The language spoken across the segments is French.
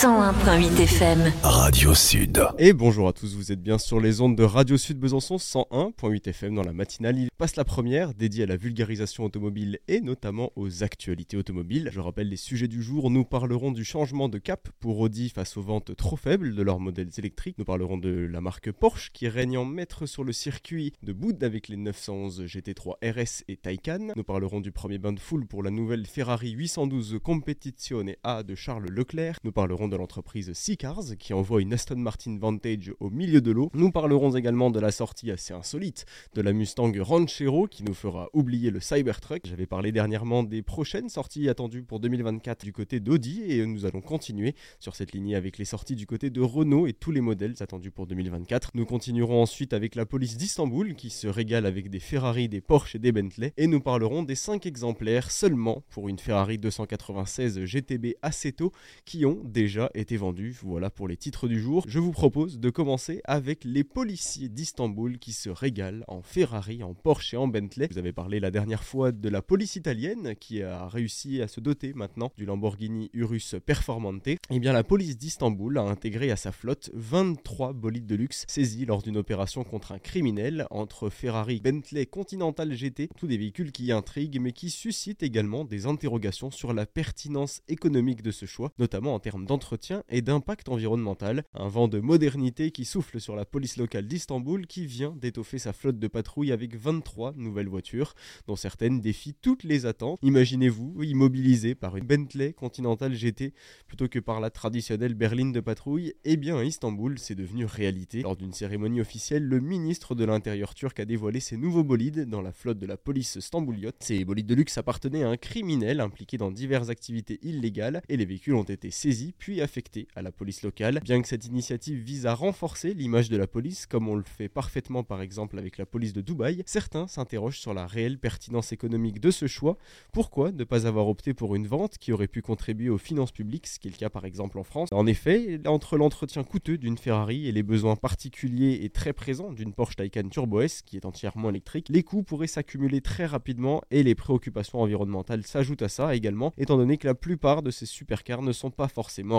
101.8 FM. Radio Sud. Et bonjour à tous, vous êtes bien sur les ondes de Radio Sud Besançon 101.8 FM dans la matinale. Il passe la première dédiée à la vulgarisation automobile et notamment aux actualités automobiles. Je rappelle les sujets du jour, nous parlerons du changement de cap pour Audi face aux ventes trop faibles de leurs modèles électriques. Nous parlerons de la marque Porsche qui règne en maître sur le circuit de Boud avec les 911 GT3 RS et Taycan. Nous parlerons du premier bain de foule pour la nouvelle Ferrari 812 Competizione A de Charles Leclerc. Nous parlerons de l'entreprise Seacars qui envoie une Aston Martin Vantage au milieu de l'eau. Nous parlerons également de la sortie assez insolite de la Mustang Ranchero qui nous fera oublier le Cybertruck. J'avais parlé dernièrement des prochaines sorties attendues pour 2024 du côté d'Audi et nous allons continuer sur cette lignée avec les sorties du côté de Renault et tous les modèles attendus pour 2024. Nous continuerons ensuite avec la police d'Istanbul qui se régale avec des Ferrari, des Porsche et des Bentley et nous parlerons des 5 exemplaires seulement pour une Ferrari 296 GTB Aceto qui ont déjà été vendus. Voilà pour les titres du jour. Je vous propose de commencer avec les policiers d'Istanbul qui se régalent en Ferrari, en Porsche et en Bentley. Vous avez parlé la dernière fois de la police italienne qui a réussi à se doter maintenant du Lamborghini Urus Performante. Eh bien la police d'Istanbul a intégré à sa flotte 23 bolides de luxe saisis lors d'une opération contre un criminel entre Ferrari, Bentley, Continental GT, tous des véhicules qui intriguent mais qui suscitent également des interrogations sur la pertinence économique de ce choix, notamment en termes d'entretien et d'impact environnemental. Un vent de modernité qui souffle sur la police locale d'Istanbul qui vient d'étoffer sa flotte de patrouille avec 23 nouvelles voitures, dont certaines défient toutes les attentes. Imaginez-vous immobilisé par une Bentley Continental GT plutôt que par la traditionnelle berline de patrouille. Eh bien, à Istanbul, c'est devenu réalité. Lors d'une cérémonie officielle, le ministre de l'Intérieur turc a dévoilé ses nouveaux bolides dans la flotte de la police stambouliote. Ces bolides de luxe appartenaient à un criminel impliqué dans diverses activités illégales et les véhicules ont été saisis puis affectés à la police locale. Bien que cette initiative vise à renforcer l'image de la police, comme on le fait parfaitement par exemple avec la police de Dubaï, certains s'interrogent sur la réelle pertinence économique de ce choix. Pourquoi ne pas avoir opté pour une vente qui aurait pu contribuer aux finances publiques, ce qui est le cas par exemple en France? En effet, entre l'entretien coûteux d'une Ferrari et les besoins particuliers et très présents d'une Porsche Taycan Turbo S qui est entièrement électrique, les coûts pourraient s'accumuler très rapidement et les préoccupations environnementales s'ajoutent à ça également, étant donné que la plupart de ces supercars ne sont pas forcément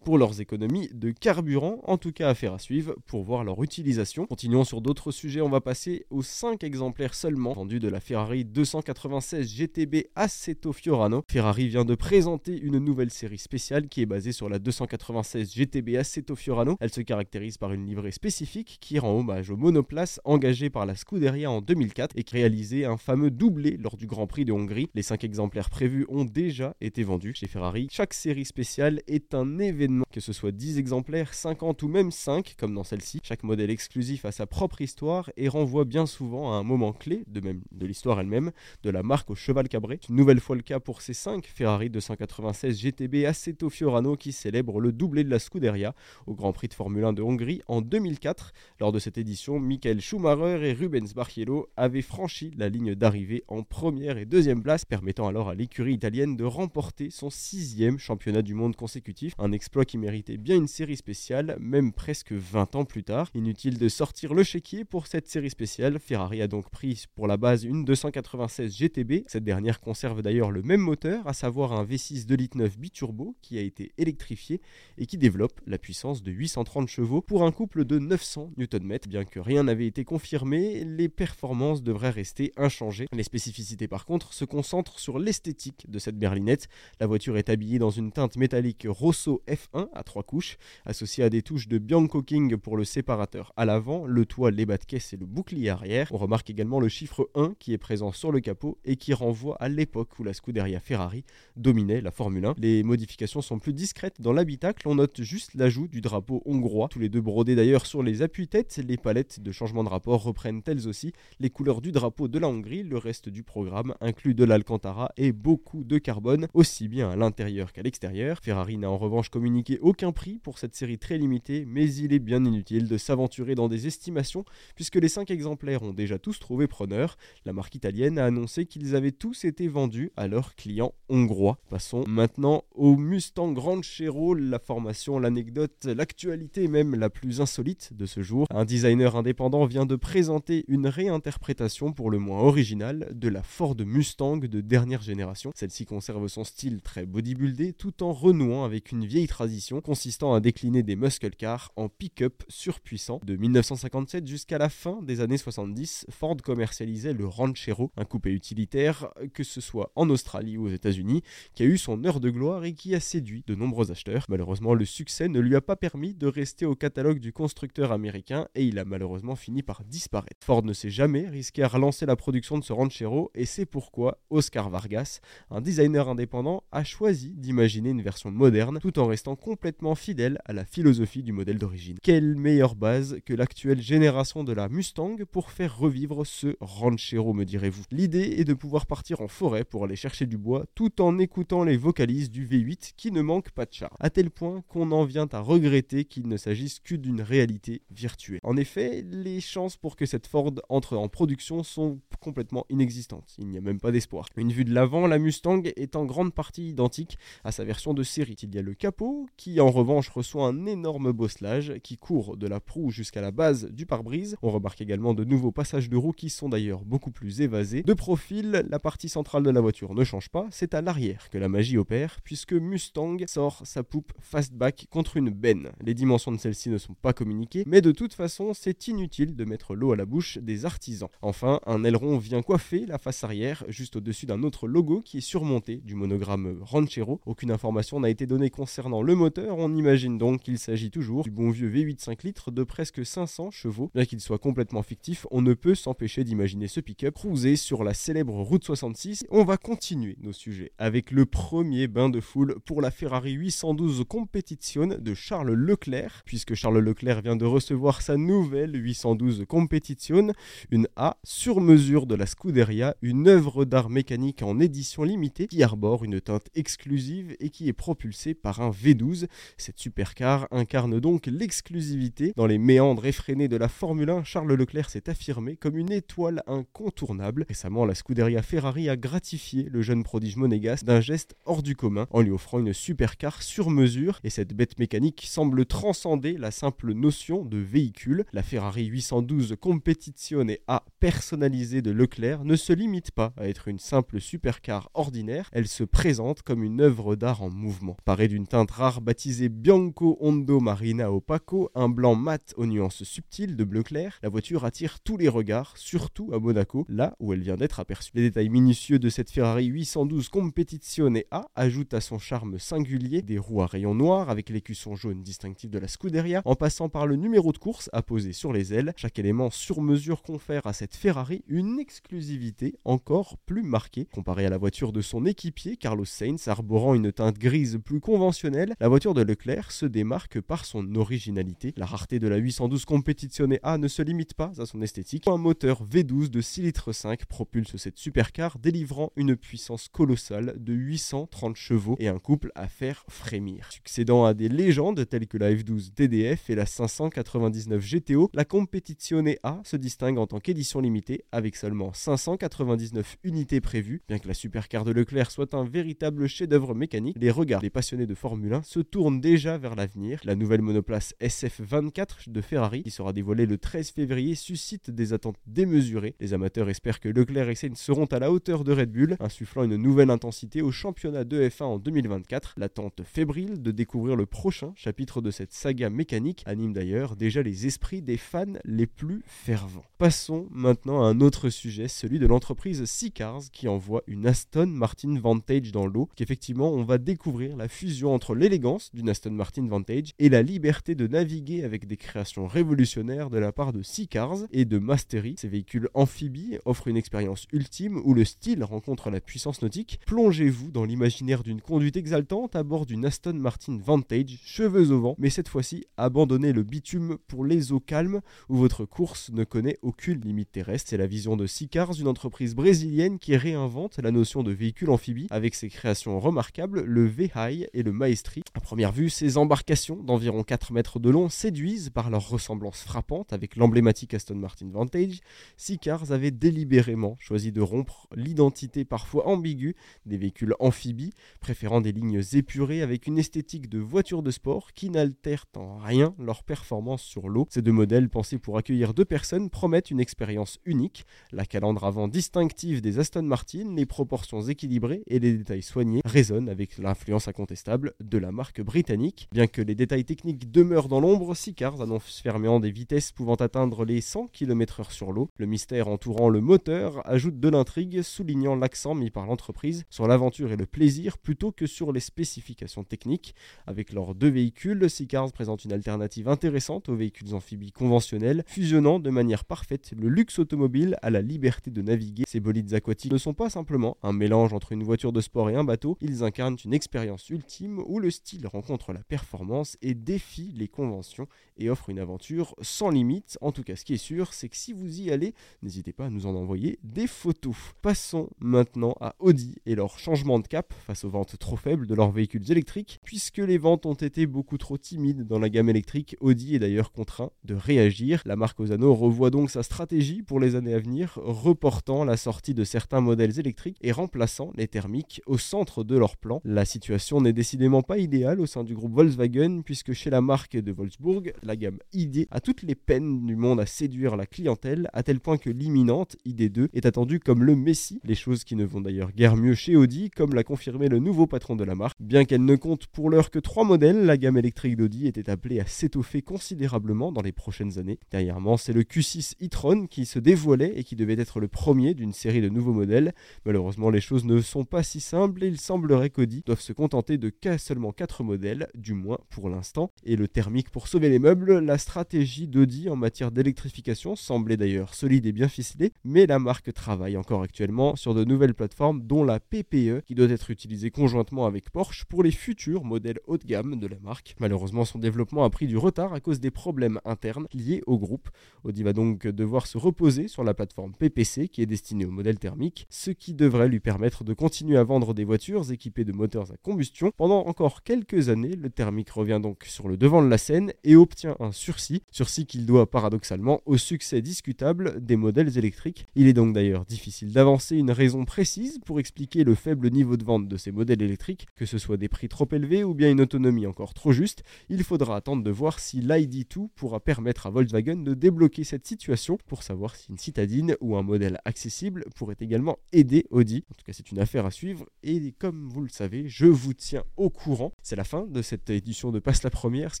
pour leurs économies de carburant, en tout cas affaire à suivre pour voir leur utilisation. Continuons sur d'autres sujets, on va passer aux 5 exemplaires seulement vendus de la Ferrari 296 GTB Assetto Fiorano. Ferrari vient de présenter une nouvelle série spéciale qui est basée sur la 296 GTB Assetto Fiorano. Elle se caractérise par une livrée spécifique qui rend hommage aux monoplaces engagées par la Scuderia en 2004 et qui réalisait un fameux doublé lors du Grand Prix de Hongrie. Les 5 exemplaires prévus ont déjà été vendus chez Ferrari. Chaque série spéciale est un événement, que ce soit 10 exemplaires, 50 ou même 5 comme dans celle-ci. Chaque modèle exclusif a sa propre histoire et renvoie bien souvent à un moment clé, de l'histoire elle-même, de la marque au cheval cabré. Une nouvelle fois le cas pour ces 5 Ferrari 296 GTB Assetto Fiorano qui célèbrent le doublé de la Scuderia au Grand Prix de Formule 1 de Hongrie en 2004. Lors de cette édition, Michael Schumacher et Rubens Barrichello avaient franchi la ligne d'arrivée en première et deuxième place, permettant alors à l'écurie italienne de remporter son sixième championnat du monde consécutif, un exploit qui méritait bien une série spéciale, même presque 20 ans plus tard. Inutile de sortir le chéquier pour cette série spéciale, Ferrari a donc pris pour la base une 296 GTB, cette dernière conserve d'ailleurs le même moteur, à savoir un V6 2 litres 9 biturbo qui a été électrifié et qui développe la puissance de 830 chevaux pour un couple de 900 Nm. Bien que rien n'avait été confirmé, les performances devraient rester inchangées. Les spécificités par contre se concentrent sur l'esthétique de cette berlinette. La voiture est habillée dans une teinte métallique Rosso F1 à trois couches, associée à des touches de Bianco King pour le séparateur à l'avant, le toit, les bas de caisse et le bouclier arrière. On remarque également le chiffre 1 qui est présent sur le capot et qui renvoie à l'époque où la Scuderia Ferrari dominait la Formule 1. Les modifications sont plus discrètes dans l'habitacle, on note juste l'ajout du drapeau hongrois, tous les deux brodés d'ailleurs sur les appuis-têtes. Les palettes de changement de rapport reprennent elles aussi les couleurs du drapeau de la Hongrie. Le reste du programme inclut de l'Alcantara et beaucoup de carbone, aussi bien à l'intérieur qu'à l'extérieur. Ferrari n'a en communiqué aucun prix pour cette série très limitée, mais il est bien inutile de s'aventurer dans des estimations puisque les 5 exemplaires ont déjà tous trouvé preneur. La marque italienne a annoncé qu'ils avaient tous été vendus à leurs clients hongrois. Passons maintenant au Mustang Ranchero, la formation, l'anecdote, l'actualité même la plus insolite de ce jour. Un designer indépendant vient de présenter une réinterprétation pour le moins originale de la Ford Mustang de dernière génération. Celle-ci conserve son style très bodybuildé tout en renouant avec une une vieille tradition consistant à décliner des muscle cars en pick-up surpuissants. De 1957 jusqu'à la fin des années 70, Ford commercialisait le Ranchero, un coupé utilitaire, que ce soit en Australie ou aux États-Unis, qui a eu son heure de gloire et qui a séduit de nombreux acheteurs. Malheureusement, le succès ne lui a pas permis de rester au catalogue du constructeur américain et il a malheureusement fini par disparaître. Ford ne s'est jamais risqué à relancer la production de ce Ranchero et c'est pourquoi Oscar Vargas, un designer indépendant, a choisi d'imaginer une version moderne en restant complètement fidèle à la philosophie du modèle d'origine. Quelle meilleure base que l'actuelle génération de la Mustang pour faire revivre ce Ranchero, me direz-vous. L'idée est de pouvoir partir en forêt pour aller chercher du bois tout en écoutant les vocalises du V8 qui ne manque pas de charme. À tel point qu'on en vient à regretter qu'il ne s'agisse que d'une réalité virtuelle. En effet, les chances pour que cette Ford entre en production sont complètement inexistantes. Il n'y a même pas d'espoir. Une vue de l'avant, la Mustang est en grande partie identique à sa version de série. Il y a le capot qui en revanche reçoit un énorme bosselage qui court de la proue jusqu'à la base du pare-brise. On remarque également de nouveaux passages de roues qui sont d'ailleurs beaucoup plus évasés. De profil, la partie centrale de la voiture ne change pas, c'est à l'arrière que la magie opère puisque Mustang sort sa poupe fastback contre une benne. Les dimensions de celle-ci ne sont pas communiquées, mais de toute façon c'est inutile de mettre l'eau à la bouche des artisans. Enfin, un aileron vient coiffer la face arrière juste au-dessus d'un autre logo qui est surmonté du monogramme Ranchero. Aucune information n'a été donnée concernant le moteur, on imagine donc qu'il s'agit toujours du bon vieux V8 5 litres de presque 500 chevaux. Bien qu'il soit complètement fictif, on ne peut s'empêcher d'imaginer ce pick-up cruiser sur la célèbre route 66. On va continuer nos sujets avec le premier bain de foule pour la Ferrari 812 Competition de Charles Leclerc, puisque Charles Leclerc vient de recevoir sa nouvelle 812 Competition, une A sur mesure de la Scuderia, une œuvre d'art mécanique en édition limitée qui arbore une teinte exclusive et qui est propulsée par un V12. Cette supercar incarne donc l'exclusivité. Dans les méandres effrénés de la Formule 1, Charles Leclerc s'est affirmé comme une étoile incontournable. Récemment, la Scuderia Ferrari a gratifié le jeune prodige monégasque d'un geste hors du commun en lui offrant une supercar sur mesure et cette bête mécanique semble transcender la simple notion de véhicule. La Ferrari 812 Competizione A personnalisée de Leclerc ne se limite pas à être une simple supercar ordinaire, elle se présente comme une œuvre d'art en mouvement. Parée d'une teinte rare baptisée Bianco Hondo Marina Opaco, un blanc mat aux nuances subtiles de bleu clair, la voiture attire tous les regards, surtout à Monaco, là où elle vient d'être aperçue. Les détails minutieux de cette Ferrari 812 Competizione A ajoutent à son charme singulier des roues à rayons noirs avec l'écusson jaune distinctif de la Scuderia, en passant par le numéro de course apposé sur les ailes. Chaque élément sur mesure confère à cette Ferrari une exclusivité encore plus marquée. Comparée à la voiture de son équipier, Carlos Sainz, arborant une teinte grise plus conventionnelle, la voiture de Leclerc se démarque par son originalité. La rareté de la 812 Competizione A ne se limite pas à son esthétique. Un moteur V12 de 6 litres 5 propulse cette supercar, délivrant une puissance colossale de 830 chevaux et un couple à faire frémir. Succédant à des légendes telles que la F12 TDF et la 599 GTO, la Competizione A se distingue en tant qu'édition limitée avec seulement 599 unités prévues. Bien que la supercar de Leclerc soit un véritable chef-d'œuvre mécanique, les regards des passionnés de Formule 1 se tournent déjà vers l'avenir. La nouvelle monoplace SF24 de Ferrari, qui sera dévoilée le 13 février, suscite des attentes démesurées. Les amateurs espèrent que Leclerc et Sainz seront à la hauteur de Red Bull, insufflant une nouvelle intensité au championnat de F1 en 2024. L'attente fébrile de découvrir le prochain chapitre de cette saga mécanique anime d'ailleurs déjà les esprits des fans les plus fervents. Passons maintenant à un autre sujet, celui de l'entreprise Seacars qui envoie une Aston Martin Vantage dans l'eau, qu'effectivement on va découvrir la fusion entre l'élégance d'une Aston Martin Vantage et la liberté de naviguer avec des créations révolutionnaires de la part de Seacars et de Mastery. Ces véhicules amphibies offrent une expérience ultime où le style rencontre la puissance nautique. Plongez-vous dans l'imaginaire d'une conduite exaltante à bord d'une Aston Martin Vantage, cheveux au vent, mais cette fois-ci abandonnez le bitume pour les eaux calmes où votre course ne connaît aucune limite terrestre. C'est la vision de Seacars, une entreprise brésilienne qui réinvente la notion de véhicule amphibie avec ses créations remarquables, le V-High et le Maestri. À première vue, ces embarcations d'environ 4 mètres de long séduisent par leur ressemblance frappante avec l'emblématique Aston Martin Vantage. Seacars avait délibérément choisi de rompre l'identité parfois ambiguë des véhicules amphibies, préférant des lignes épurées avec une esthétique de voiture de sport qui n'altèrent en rien leur performance sur l'eau. Ces deux modèles pensés pour accueillir deux personnes promettent une expérience unique. La calandre avant distinctive des Aston Martin, les proportions équilibrées et les détails soignés résonnent avec l'influence incontestable de la marque britannique. Bien que les détails techniques demeurent dans l'ombre, Sicars annonce fermement des vitesses pouvant atteindre les 100 km/h sur l'eau. Le mystère entourant le moteur ajoute de l'intrigue, soulignant l'accent mis par l'entreprise sur l'aventure et le plaisir plutôt que sur les spécifications techniques. Avec leurs deux véhicules, Sicars présente une alternative intéressante aux véhicules amphibies conventionnels, fusionnant de manière parfaite le luxe automobile à la liberté de naviguer. Ces bolides aquatiques ne sont pas simplement un mélange entre une voiture de sport et un bateau, ils incarnent une expérience ultime où le style rencontre la performance et défie les conventions et offre une aventure sans limite. En tout cas, ce qui est sûr, c'est que si vous y allez, n'hésitez pas à nous en envoyer des photos. Passons maintenant à Audi et leur changement de cap face aux ventes trop faibles de leurs véhicules électriques. Puisque les ventes ont été beaucoup trop timides dans la gamme électrique, Audi est d'ailleurs contraint de réagir. La marque Osano revoit donc sa stratégie pour les années à venir, reportant la sortie de certains modèles électriques et remplaçant les thermiques au centre de leur plan. La situation n'est décidément pas idéale au sein du groupe Volkswagen, puisque chez la marque de Wolfsburg, la gamme ID a toutes les peines du monde à séduire la clientèle, à tel point que l'imminente ID2 est attendue comme le Messi, les choses qui ne vont d'ailleurs guère mieux chez Audi, comme l'a confirmé le nouveau patron de la marque. Bien qu'elle ne compte pour l'heure que trois modèles, la gamme électrique d'Audi était appelée à s'étoffer considérablement dans les prochaines années. Dernièrement, c'est le Q6 e-tron qui se dévoilait et qui devait être le premier d'une série de nouveaux modèles. Malheureusement, les choses ne sont pas si simples et il semblerait qu'Audi doivent se contenter de seulement 4 modèles, du moins pour l'instant. Et le thermique pour sauver les meubles, la stratégie d'Audi en matière d'électrification semblait d'ailleurs solide et bien ficelée, mais la marque travaille encore actuellement sur de nouvelles plateformes dont la PPE qui doit être utilisée conjointement avec Porsche pour les futurs modèles haut de gamme de la marque. Malheureusement, son développement a pris du retard à cause des problèmes internes liés au groupe. Audi va donc devoir se reposer sur la plateforme PPC qui est destinée aux modèles thermiques, ce qui devrait lui permettre de continuer à vendre des voitures équipées de moteurs à combustion. Pendant encore quelques années, le thermique revient donc sur le devant de la scène et obtient un sursis, sursis qu'il doit paradoxalement au succès discutable des modèles électriques. Il est donc d'ailleurs difficile d'avancer une raison précise pour expliquer le faible niveau de vente de ces modèles électriques, que ce soit des prix trop élevés ou bien une autonomie encore trop juste. Il faudra attendre de voir si l'ID2 pourra permettre à Volkswagen de débloquer cette situation pour savoir si une citadine ou un modèle accessible pourrait également aider Audi. En tout cas, c'est une affaire à suivre et comme vous le savez, je vous tiens courant. C'est la fin de cette édition de Passe la Première. Ce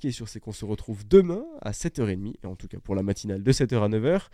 qui est sûr, c'est qu'on se retrouve demain à 7h30, et en tout cas pour la matinale de 7h à 9h.